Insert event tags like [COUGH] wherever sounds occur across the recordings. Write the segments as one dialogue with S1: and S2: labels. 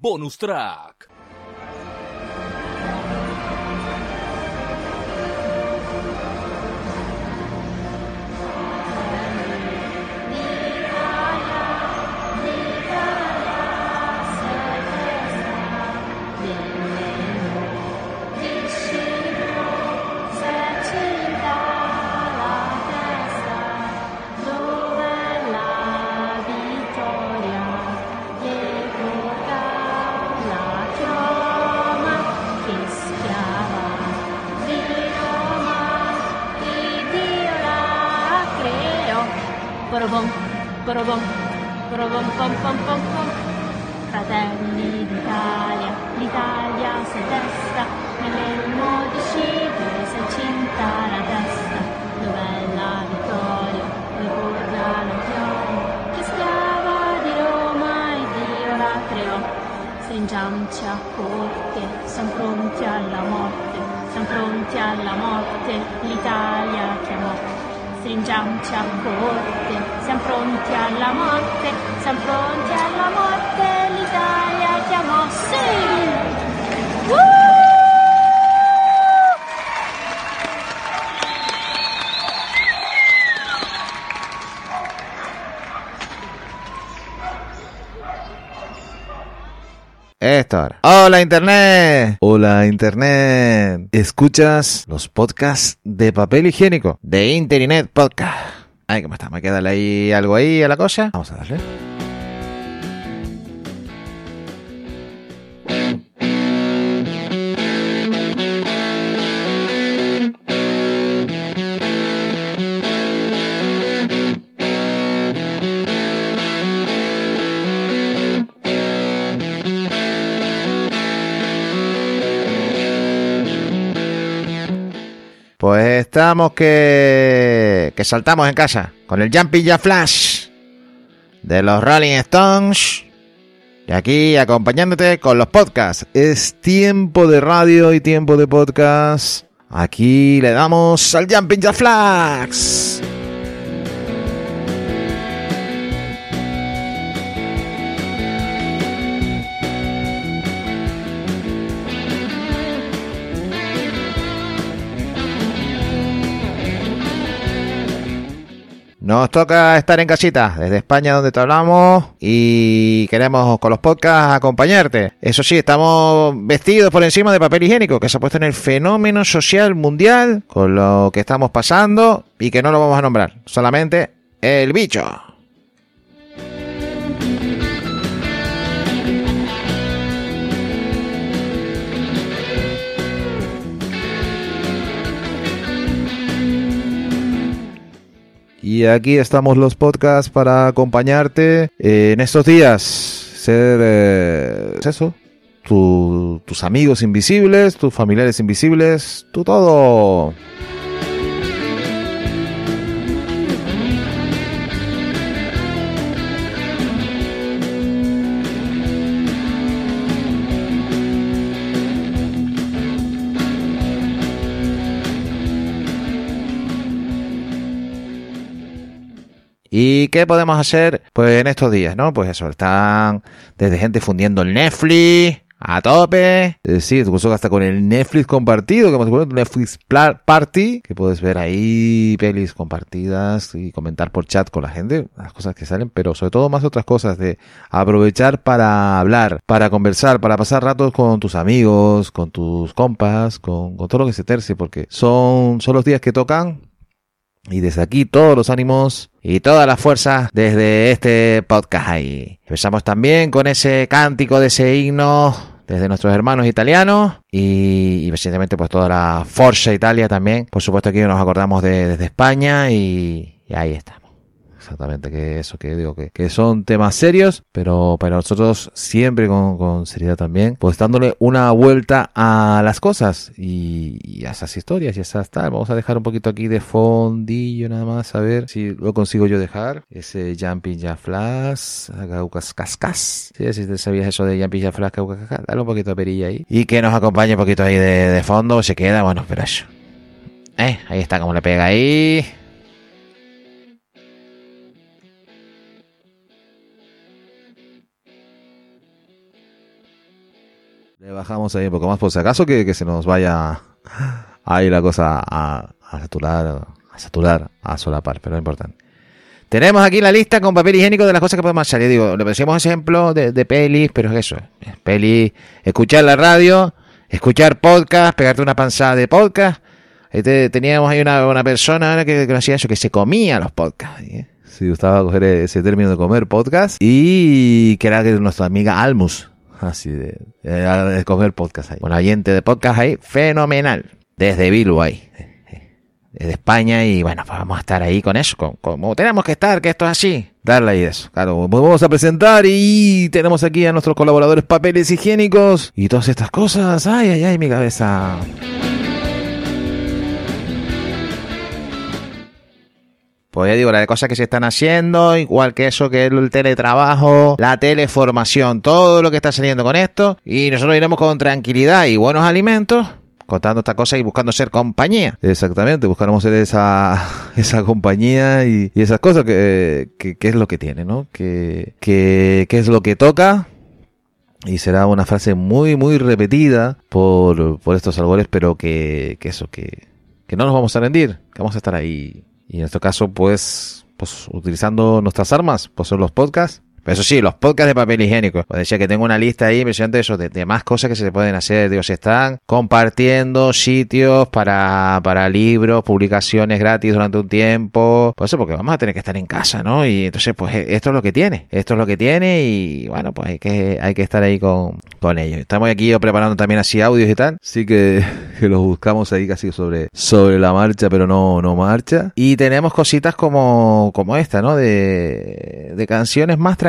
S1: Bonus Track.
S2: Borobom, borobom, pom, pom, pom, pom. Fratelli d'Italia, l'Italia si testa, di Scipio si cinta la testa. Dov'è la vittoria? Ricorda la chioma, che schiava di Roma e Dio la creò. Stringiamoci a corte, siamo pronti alla morte, siamo pronti alla morte, l'Italia chiamò stringiamoci a corte, pronti alla morte, siamo pronti alla morte, l'Italia chiamò sì! Uh!
S3: Héctor. Hola Internet. Hola Internet. ¿Escuchas los podcasts de papel higiénico? De Internet Podcast. Ay, ¿cómo está? ¿Me queda ahí algo ahí a la cosa? Vamos a darle. Pues estamos que, que saltamos en casa con el Jumping Ya Flash de los Rolling Stones. Y aquí acompañándote con los podcasts. Es tiempo de radio y tiempo de podcast. Aquí le damos al Jumping Ya Flash. Nos toca estar en casita, desde España donde te hablamos y queremos con los podcasts acompañarte. Eso sí, estamos vestidos por encima de papel higiénico, que se ha puesto en el fenómeno social mundial con lo que estamos pasando y que no lo vamos a nombrar, solamente el bicho. Y aquí estamos los podcasts para acompañarte en estos días. Ser eh, eso, tu- tus amigos invisibles, tus familiares invisibles, tu todo. ¿Y qué podemos hacer pues en estos días, no? Pues eso, están desde gente fundiendo el Netflix a tope. Es decir, incluso hasta con el Netflix compartido, que hemos Netflix Party, que puedes ver ahí pelis compartidas y comentar por chat con la gente, las cosas que salen, pero sobre todo más otras cosas de aprovechar para hablar, para conversar, para pasar ratos con tus amigos, con tus compas, con, con todo lo que se terce, porque son, son los días que tocan y desde aquí todos los ánimos y toda la fuerza desde este podcast ahí. Empezamos también con ese cántico de ese himno desde nuestros hermanos italianos y, y recientemente pues toda la Forza Italia también. Por supuesto aquí nos acordamos de, desde España y, y ahí estamos. Exactamente, que eso que digo, que, que son temas serios, pero para nosotros siempre con, con seriedad también, pues dándole una vuelta a las cosas y, y a esas historias y a esas tal. Vamos a dejar un poquito aquí de fondillo nada más, a ver si lo consigo yo dejar. Ese Jumping Ya Flash, Gaucas Cascas. Sí, si te sabías eso de Jumping Ya Flash, Cascas, dale un poquito de perilla ahí. Y que nos acompañe un poquito ahí de, de fondo, se queda, bueno, pero eso. Eh, ahí está como le pega ahí. Bajamos ahí un poco más por si acaso que, que se nos vaya ahí la cosa a, saturar, a saturar, a solapar, pero no importante. Tenemos aquí la lista con papel higiénico de las cosas que podemos hacer. Y digo, le pusimos ejemplos de, pelis, pero es eso. Pelis, escuchar la radio, escuchar podcast, pegarte una panzada de podcast. Ahí te- teníamos ahí una, una persona que, que eso, que se comía los podcasts. Sí, gustaba coger ese término de comer podcast. Y que era nuestra amiga Almus. Así de, de, de comer podcast ahí. Un oyente de podcast ahí, fenomenal. Desde Bilbao ahí. Desde España y bueno, pues vamos a estar ahí con eso, como tenemos que estar, que esto es así. Darle ahí eso. Claro, vamos a presentar y tenemos aquí a nuestros colaboradores papeles higiénicos y todas estas cosas. Ay, ay, ay, mi cabeza. Pues ya digo, las cosas que se están haciendo, igual que eso, que es el teletrabajo, la teleformación, todo lo que está saliendo con esto. Y nosotros iremos con tranquilidad y buenos alimentos, contando estas cosas y buscando ser compañía. Exactamente, buscaremos ser esa, [LAUGHS] esa compañía y, y esas cosas que, que, que es lo que tiene, ¿no? Que, que, que es lo que toca. Y será una frase muy, muy repetida por, por estos albores, pero que, que eso, que, que no nos vamos a rendir, que vamos a estar ahí. Y en este caso, pues, pues utilizando nuestras armas, pues son los podcasts. Pero eso sí, los podcasts de papel higiénico. Pues decía que tengo una lista ahí impresionante de eso, de, de más cosas que se pueden hacer. Digo, se están compartiendo sitios para, para libros, publicaciones gratis durante un tiempo. Pues eso, porque vamos a tener que estar en casa, ¿no? Y entonces, pues eh, esto es lo que tiene. Esto es lo que tiene y bueno, pues hay que, hay que estar ahí con, con ellos. Estamos aquí yo preparando también así audios y tal. Sí que, que los buscamos ahí casi sobre, sobre la marcha, pero no, no marcha. Y tenemos cositas como, como esta, ¿no? De, de canciones más tranquilas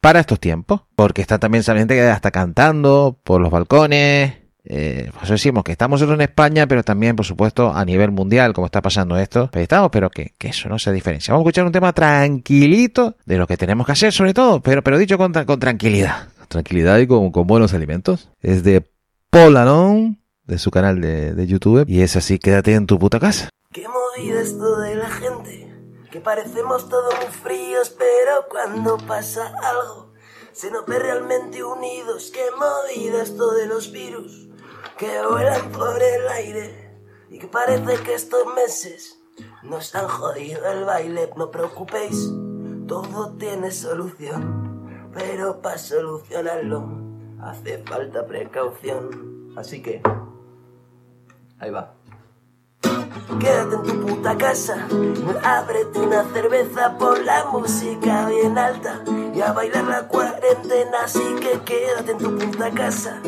S3: para estos tiempos. Porque está también esa gente que está cantando por los balcones. Eh, por eso decimos que estamos solo en España, pero también, por supuesto, a nivel mundial, como está pasando esto. Pues estamos, pero que, que eso no se diferencia. Vamos a escuchar un tema tranquilito de lo que tenemos que hacer, sobre todo, pero, pero dicho con, con tranquilidad. Tranquilidad y con, con buenos alimentos. Es de Polanon, de su canal de, de YouTube. Y es así, quédate en tu puta casa.
S1: Qué movida esto de la gente, que parecemos todos muy fríos, pero cuando pasa algo, se nos ve realmente unidos. Qué movida esto de los virus, que vuelan por el aire, y que parece que estos meses nos han jodido el baile. No preocupéis, todo tiene solución, pero para solucionarlo hace falta precaución. Así que, ahí va. Quédate en tu puta casa, ábrete una cerveza, pon la música bien alta y a bailar la cuarentena. Así que quédate en tu puta casa,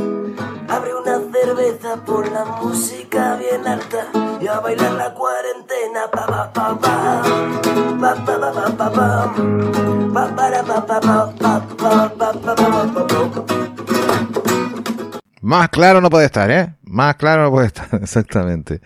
S1: abre una cerveza, pon la música bien alta y a bailar la cuarentena. Pa pa pa pa, pa pa pa pa pa pa, pa pa pa pa pa pa pa pa pa pa pa.
S3: Más claro no puede estar, ¿eh? Más claro no puede estar, exactamente.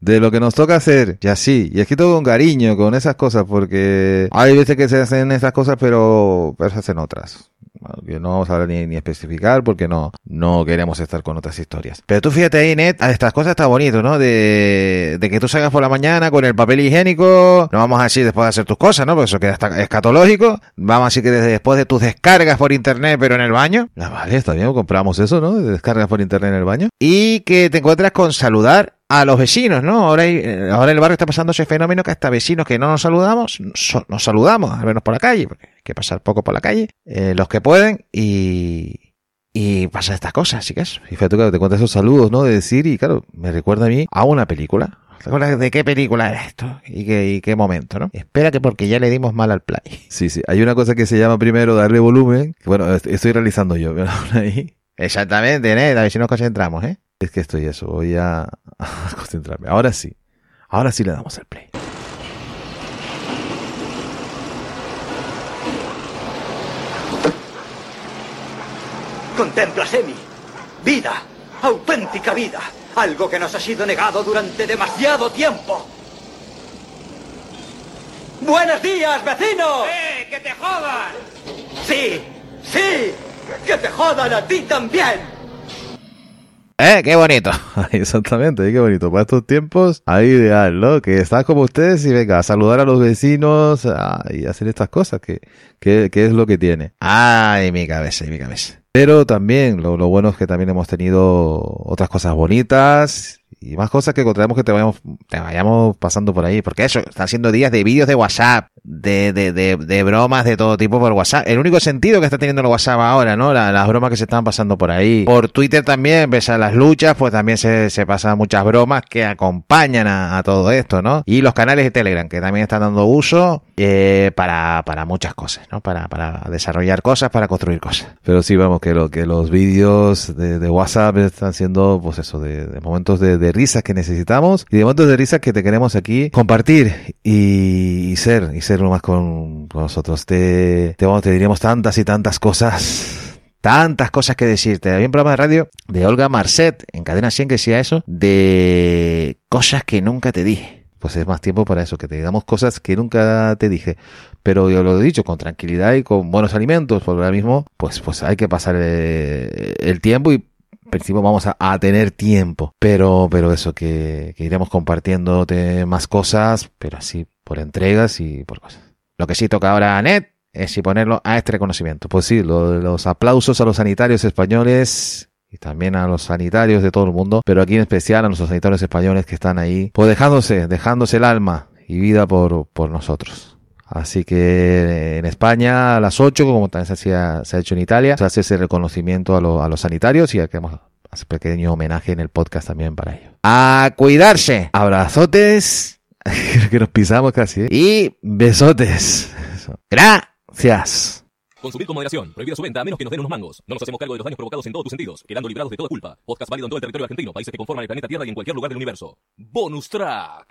S3: De lo que nos toca hacer, y así, y escrito con cariño, con esas cosas, porque hay veces que se hacen esas cosas, pero, pero se hacen otras. Bueno, no vamos a hablar ni, ni especificar porque no, no queremos estar con otras historias. Pero tú fíjate ahí, Net, a estas cosas está bonito, ¿no? De, de que tú salgas por la mañana con el papel higiénico, no vamos a decir después de hacer tus cosas, ¿no? Porque eso queda hasta escatológico. Vamos a decir que desde después de tus descargas por internet, pero en el baño. Ah, vale, está bien, compramos eso, ¿no? De descargas por internet en el baño. Y que te encuentras con saludar a los vecinos, ¿no? Ahora, hay- eh, ahora en el barrio está pasando ese fenómeno que hasta vecinos que no nos saludamos, so- nos saludamos, al menos por la calle, porque hay que pasar poco por la calle, eh, los que pueden, y, y pasan estas cosas, así que eso. Y fíjate que te cuentas esos saludos, ¿no? De decir, y claro, me recuerda a mí a una película. ¿Te acuerdas de qué película era esto? ¿Y qué, y qué momento, no? Espera que porque ya le dimos mal al play. Sí, sí. Hay una cosa que se llama primero darle volumen. Bueno, est- estoy realizando yo, [LAUGHS] pero ahí. Exactamente, ¿eh? A ver si nos concentramos, ¿eh? Es que estoy eso, voy a, [LAUGHS] a concentrarme. Ahora sí. Ahora sí le damos el play.
S4: Contempla, Semi. Vida. Auténtica vida. Algo que nos ha sido negado durante demasiado tiempo. ¡Buenos días, vecino! ¡Eh, que te jodan! Sí, sí, que te jodan a ti también.
S3: ¡Eh, qué bonito! [LAUGHS] Exactamente, qué bonito. Para estos tiempos, ahí ideal, ¿no? Que estás como ustedes y venga, a saludar a los vecinos a- y hacer estas cosas, que, que, que es lo que tiene. ¡Ay, mi cabeza, mi cabeza! Pero también lo, lo bueno es que también hemos tenido otras cosas bonitas y más cosas que encontramos que te vayamos, te vayamos pasando por ahí. Porque eso, están siendo días de vídeos de WhatsApp, de, de, de, de bromas de todo tipo por WhatsApp. El único sentido que está teniendo el WhatsApp ahora, ¿no? La- las bromas que se están pasando por ahí. Por Twitter también, pese a las luchas, pues también se, se pasan muchas bromas que acompañan a, a todo esto, ¿no? Y los canales de Telegram, que también están dando uso eh, para, para muchas cosas, ¿no? Para, para desarrollar cosas, para construir cosas. Pero sí, vamos, que, lo, que los vídeos de, de WhatsApp están siendo, pues eso, de, de momentos de, de risas que necesitamos y de momentos de risas que te queremos aquí compartir y, y ser, y ser más con, con nosotros. Te, te, vamos, te diríamos tantas y tantas cosas tantas cosas que decirte. Había un programa de radio de Olga Marcet en Cadena 100 que decía eso, de cosas que nunca te dije. Pues es más tiempo para eso, que te digamos cosas que nunca te dije. Pero yo lo he dicho, con tranquilidad y con buenos alimentos, porque ahora mismo, pues, pues hay que pasar eh, el tiempo y principio vamos a, a tener tiempo. Pero, pero eso, que, que iremos compartiéndote más cosas, pero así por entregas y por cosas. Lo que sí toca ahora a es si ponerlo a este reconocimiento. Pues sí, lo- los aplausos a los sanitarios españoles y también a los sanitarios de todo el mundo, pero aquí en especial a nuestros sanitarios españoles que están ahí, pues dejándose, dejándose el alma y vida por, por nosotros. Así que en España a las 8, como también se, hacía, se ha hecho en Italia, se hace ese reconocimiento a, lo- a los sanitarios y queremos hacer pequeño homenaje en el podcast también para ello. A cuidarse. Abrazotes. [LAUGHS] Que nos pisamos casi. ¿eh? Y besotes. Eso. [LAUGHS] Gracias.
S5: Consumir con moderación. Prohibida su venta a menos que nos den unos mangos. No nos hacemos cargo de los daños provocados en todos tus sentidos, quedando librados de toda culpa. Podcast válido en todo el territorio argentino, países que conforman el planeta Tierra y en cualquier lugar del universo. Bonus track.